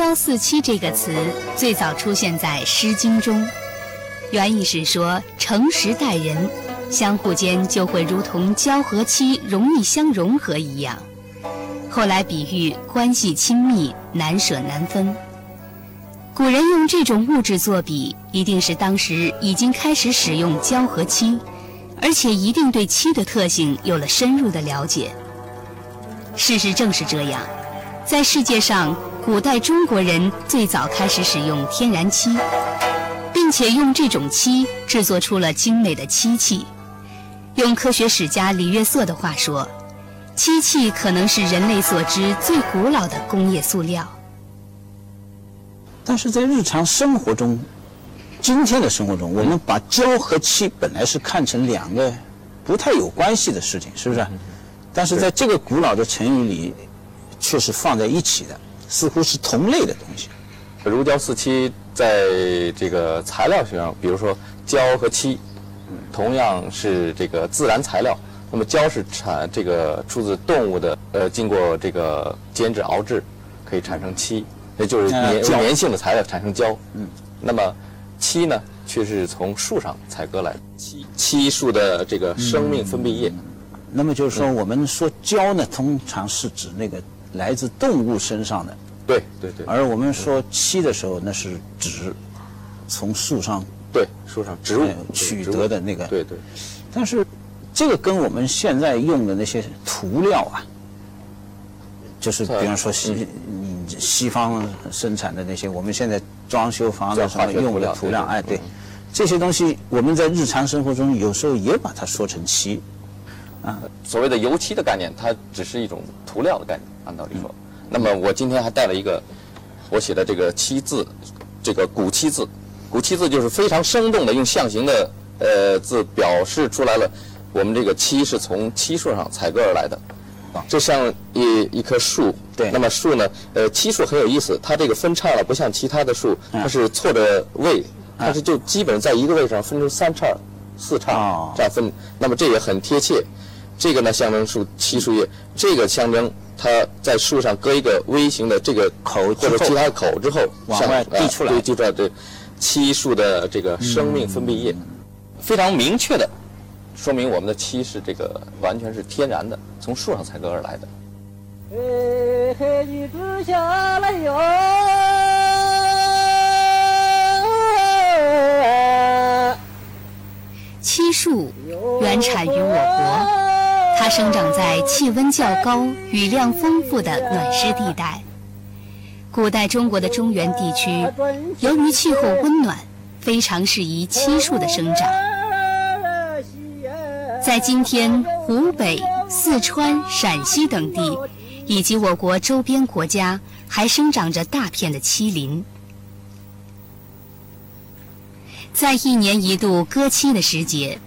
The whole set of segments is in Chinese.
胶似漆”这个词最早出现在《诗经》中，原意是说诚实待人，相互间就会如同胶和漆容易相融合一样。后来比喻关系亲密，难舍难分。古人用这种物质作比，一定是当时已经开始使用胶和漆，而且一定对漆的特性有了深入的了解。事实正是这样，在世界上，古代中国人最早开始使用天然漆，并且用这种漆制作出了精美的漆器。用科学史家李约瑟的话说。漆器可能是人类所知最古老的工业塑料，但是在日常生活中，今天的生活中，我们把胶和漆本来是看成两个不太有关系的事情，是不是？但是在这个古老的成语里，却是放在一起的，似乎是同类的东西。如胶似漆，在这个材料学上，比如说胶和漆，同样是这个自然材料。那么胶是产这个出自动物的，呃，经过这个煎制熬制，可以产生漆，也就是粘粘性的材料产生胶。嗯。那么漆呢，却是从树上采割来的。漆漆树的这个生命分泌液。那么就是说，我们说胶呢，通常是指那个来自动物身上的。对对对。而我们说漆的时候，那是指从树上对树上植物取得的那个。对对。但是。这个跟我们现在用的那些涂料啊，就是比方说西西方生产的那些，我们现在装修房子上用的涂料，哎，对，这些东西我们在日常生活中有时候也把它说成漆，啊，所谓的油漆的概念，它只是一种涂料的概念，按道理说。那么我今天还带了一个我写的这个七字，这个古七字，古七字就是非常生动的用象形的呃字表示出来了。我们这个七是从七树上采割而来的，啊，这像一一棵树，对。那么树呢，呃，七树很有意思，它这个分叉了，不像其他的树，它是错着位，它是就基本在一个位置上分成三叉、四叉这样分。那么这也很贴切，这个呢象征树七树叶，这个象征它在树上割一个微型的这个口或者其他的口之后，往外递出来，对，递出来，对，漆树的这个生命分泌液，非常明确的。说明我们的漆是这个完全是天然的，从树上采割而来的。漆树原产于我国，它生长在气温较高、雨量丰富的暖湿地带。古代中国的中原地区，由于气候温暖，非常适宜漆树的生长。在今天湖北、四川、陕西等地，以及我国周边国家，还生长着大片的漆林。在一年一度割漆的时节，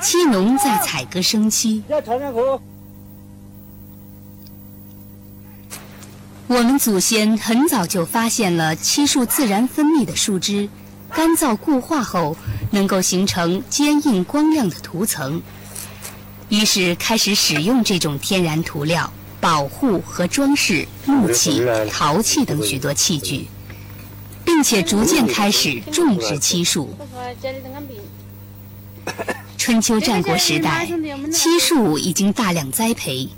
漆农在采割生漆。我们祖先很早就发现了漆树自然分泌的树枝，干燥固化后，能够形成坚硬光亮的涂层。于是开始使用这种天然涂料，保护和装饰木器、陶器等许多器具，并且逐渐开始种植漆树。春秋战国时代，漆树已经大量栽培。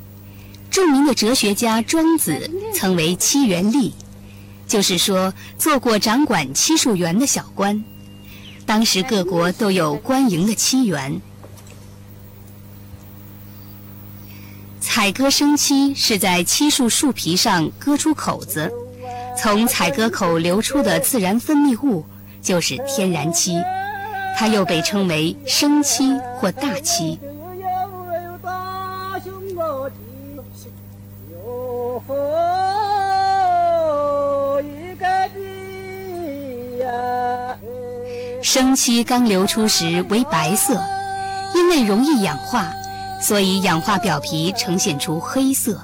著名的哲学家庄子曾为漆园吏，就是说做过掌管漆树园的小官。当时各国都有官营的漆园。采割生漆是在漆树树皮上割出口子，从采割口流出的自然分泌物就是天然漆，它又被称为生漆或大漆。生漆刚流出时为白色，因为容易氧化。所以氧化表皮呈现出黑色。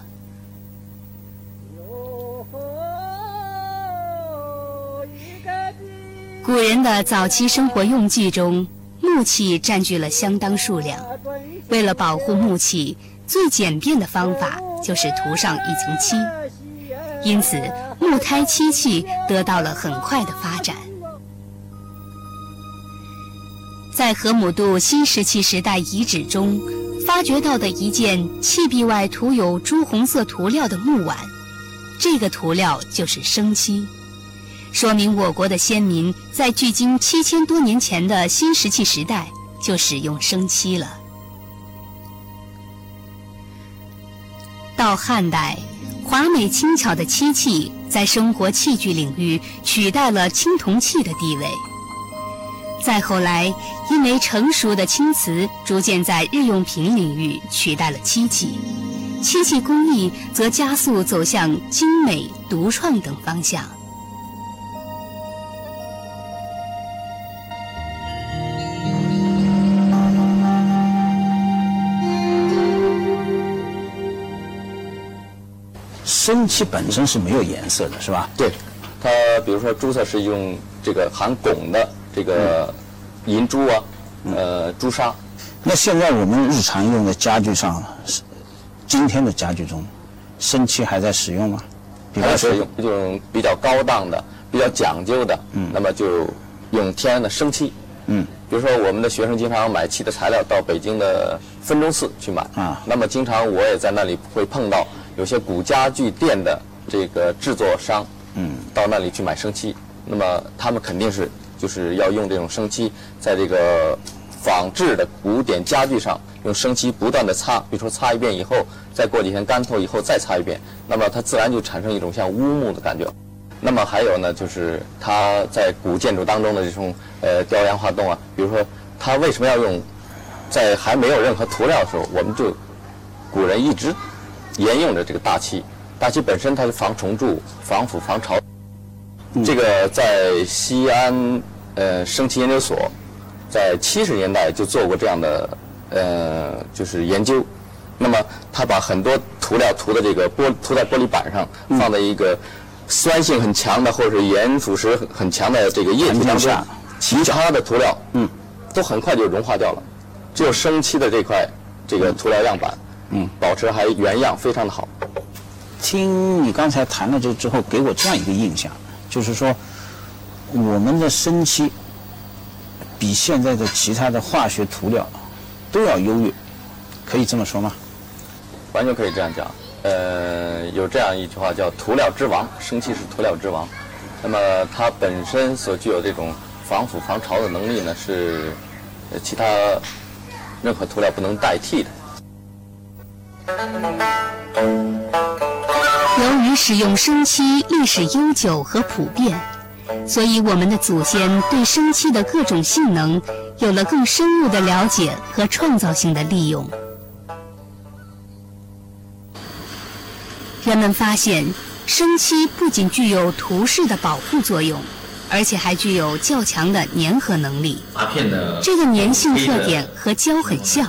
古人的早期生活用具中，木器占据了相当数量。为了保护木器，最简便的方法就是涂上一层漆。因此木胎漆器得到了很快的发展。在河姆渡新石器时代遗址中，发掘到的一件器壁外涂有朱红色涂料的木碗，这个涂料就是生漆，说明我国的先民在距今七千多年前的新石器时代就使用生漆了。到汉代，华美轻巧的漆器在生活器具领域取代了青铜器的地位。再后来，因为成熟的青瓷逐渐在日用品领域取代了漆器，漆器工艺则加速走向精美、独创等方向。生漆本身是没有颜色的，是吧？对，它比如说朱色是用这个含汞的这个银珠啊，呃朱砂。那现在我们日常用的家具上，今天的家具中，生漆还在使用吗？还在使用，用比较高档的、比较讲究的，嗯，那么就用天然的生漆。嗯，比如说我们的学生经常买漆的材料到北京的分钟寺去买啊，那么经常我也在那里会碰到。有些古家具店的这个制作商，嗯，到那里去买生漆，那么他们肯定是就是要用这种生漆，在这个仿制的古典家具上用生漆不断的擦，比如说擦一遍以后，再过几天干透以后再擦一遍，那么它自然就产生一种像乌木的感觉。那么还有呢，就是它在古建筑当中的这种呃雕梁画栋啊，比如说它为什么要用，在还没有任何涂料的时候，我们就古人一直。沿用着这个大漆，大漆本身它是防虫蛀、防腐、防潮。这个在西安呃生漆研究所，在七十年代就做过这样的呃就是研究。那么他把很多涂料涂的这个玻涂在玻璃板上，放在一个酸性很强的或者是盐腐蚀很强的这个液体当中，其他的涂料嗯都很快就融化掉了，只有生漆的这块这个涂料样板。嗯，保持还原样，非常的好。听你刚才谈了这之后，给我这样一个印象，就是说，我们的生漆比现在的其他的化学涂料都要优越，可以这么说吗？完全可以这样讲。呃，有这样一句话叫“涂料之王”，生漆是涂料之王。那么它本身所具有这种防腐防潮的能力呢，是其他任何涂料不能代替的。由于使用生漆历史悠久和普遍，所以我们的祖先对生漆的各种性能有了更深入的了解和创造性的利用。人们发现，生漆不仅具有涂饰的保护作用。而且还具有较强的粘合能力，这个粘性特点和胶很像，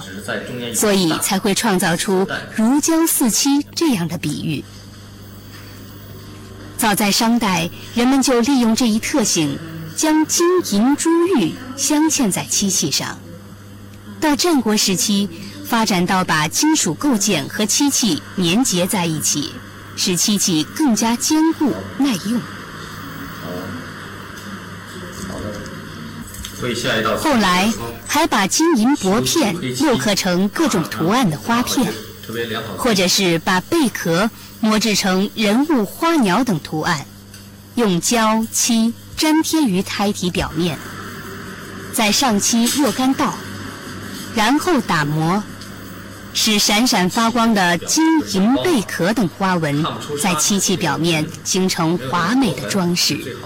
所以才会创造出“如胶似漆”这样的比喻。早在商代，人们就利用这一特性，将金银珠玉镶嵌在漆器上。到战国时期，发展到把金属构件和漆器粘结在一起，使漆器更加坚固耐用。后来还把金银薄片镂刻成各种图案的花片，或者是把贝壳磨制成人物、花鸟等图案，用胶漆粘贴于胎体表面，再上漆若干道，然后打磨，使闪闪发光的金银贝壳等花纹在漆器表面形成华美的装饰。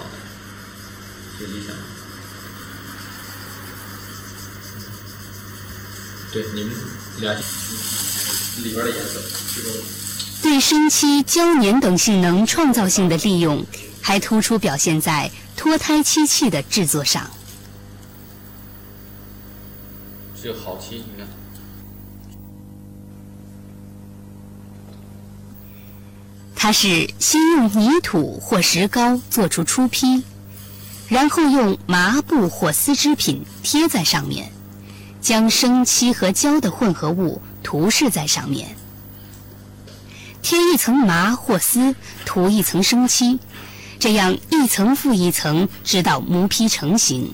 对，你们了解里边的颜色。对生漆、胶粘等性能创造性的利用，还突出表现在脱胎漆器的制作上。这好漆，你看。它是先用泥土或石膏做出初坯，然后用麻布或丝织品贴在上面。将生漆和胶的混合物涂饰在上面，贴一层麻或丝，涂一层生漆，这样一层复一层，直到模坯成型。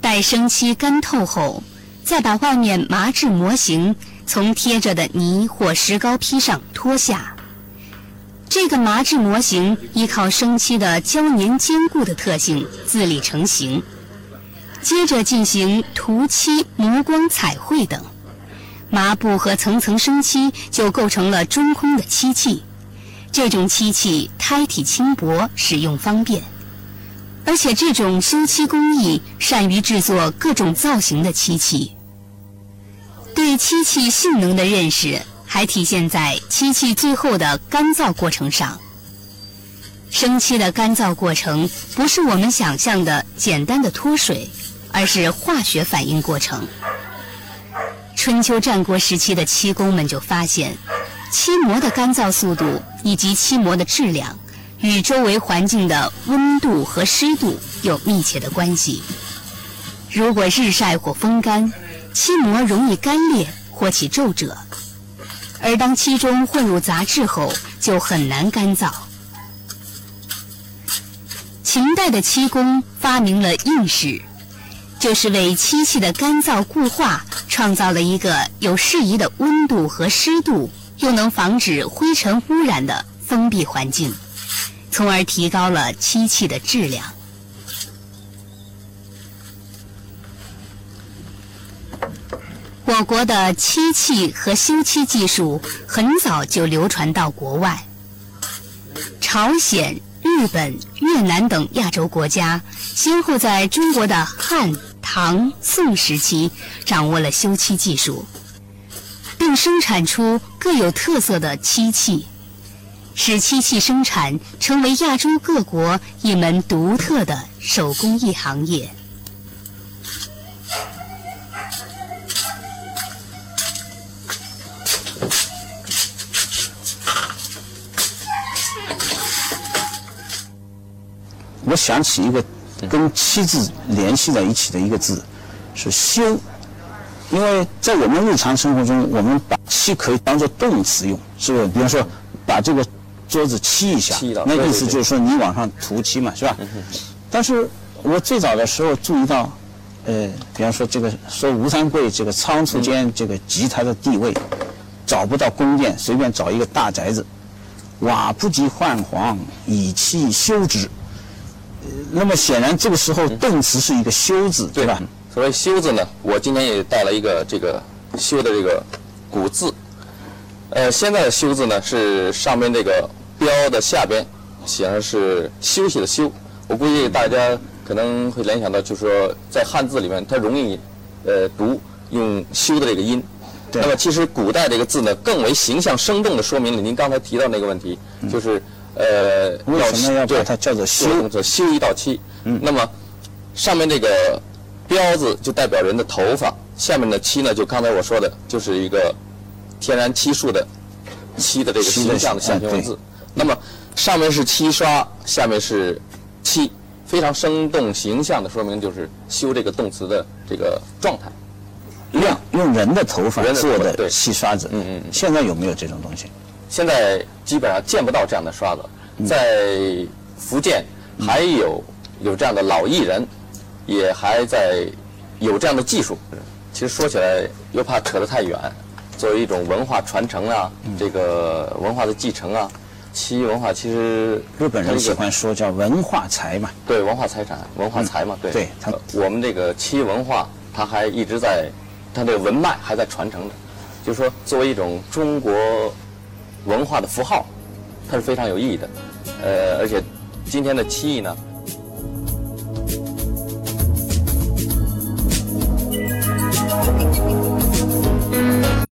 待生漆干透后，再把外面麻制模型从贴着的泥或石膏坯上脱下。这个麻制模型依靠生漆的胶粘坚固的特性自立成型。接着进行涂漆、磨光、彩绘等，麻布和层层生漆就构成了中空的漆器。这种漆器胎体轻薄，使用方便。而且这种修漆工艺善于制作各种造型的漆器。对漆器性能的认识还体现在漆器最后的干燥过程上。生漆的干燥过程不是我们想象的简单的脱水，而是化学反应过程。春秋战国时期的漆工们就发现，漆膜的干燥速度以及漆膜的质量。与周围环境的温度和湿度有密切的关系。如果日晒或风干，漆膜容易干裂或起皱褶；而当漆中混入杂质后，就很难干燥。秦代的漆工发明了印石，就是为漆器的干燥固化创造了一个有适宜的温度和湿度，又能防止灰尘污染的封闭环境。从而提高了漆器的质量。我国的漆器和修漆技术很早就流传到国外，朝鲜、日本、越南等亚洲国家先后在中国的汉、唐、宋时期掌握了修漆技术，并生产出各有特色的漆器。使漆器生产成为亚洲各国一门独特的手工艺行业。我想起一个跟“漆”字联系在一起的一个字，是“修”。因为在我们日常生活中，我们把漆可以当做动词用，是不是？比方说，把这个。桌子漆一下，那意思就是说你往上涂漆嘛，是吧？但是我最早的时候注意到，呃，比方说这个说吴三桂这个仓促间这个集他的地位，找不到宫殿，随便找一个大宅子，瓦不及换黄，以漆修之。那么显然这个时候动词是一个修字，对吧？所谓修字呢，我今天也带了一个这个修的这个古字。呃，现在的修字呢是上面这个标的下边写的是休息的休，我估计大家可能会联想到，就是说在汉字里面它容易呃读用修的这个音。那么其实古代这个字呢更为形象生动的说明了您刚才提到那个问题，就是呃为什么要把它叫做修？做修一道漆。嗯。那么上面这个标字就代表人的头发，下面的漆呢就刚才我说的就是一个。天然漆树的漆的这个形象的象形文字，那么上面是漆刷，下面是漆，非常生动形象的说明就是修这个动词的这个状态。亮用人的头发做的漆刷子，嗯嗯，现在有没有这种东西？现在基本上见不到这样的刷子，在福建还有有这样的老艺人，也还在有这样的技术。其实说起来又怕扯得太远。作为一种文化传承啊，这个文化的继承啊，漆文化其实日本人喜欢说叫文化财嘛，对，文化财产，文化财嘛，对。对，我们这个漆文化，它还一直在，它这个文脉还在传承着，就是说作为一种中国文化的符号，它是非常有意义的。呃，而且今天的七亿呢，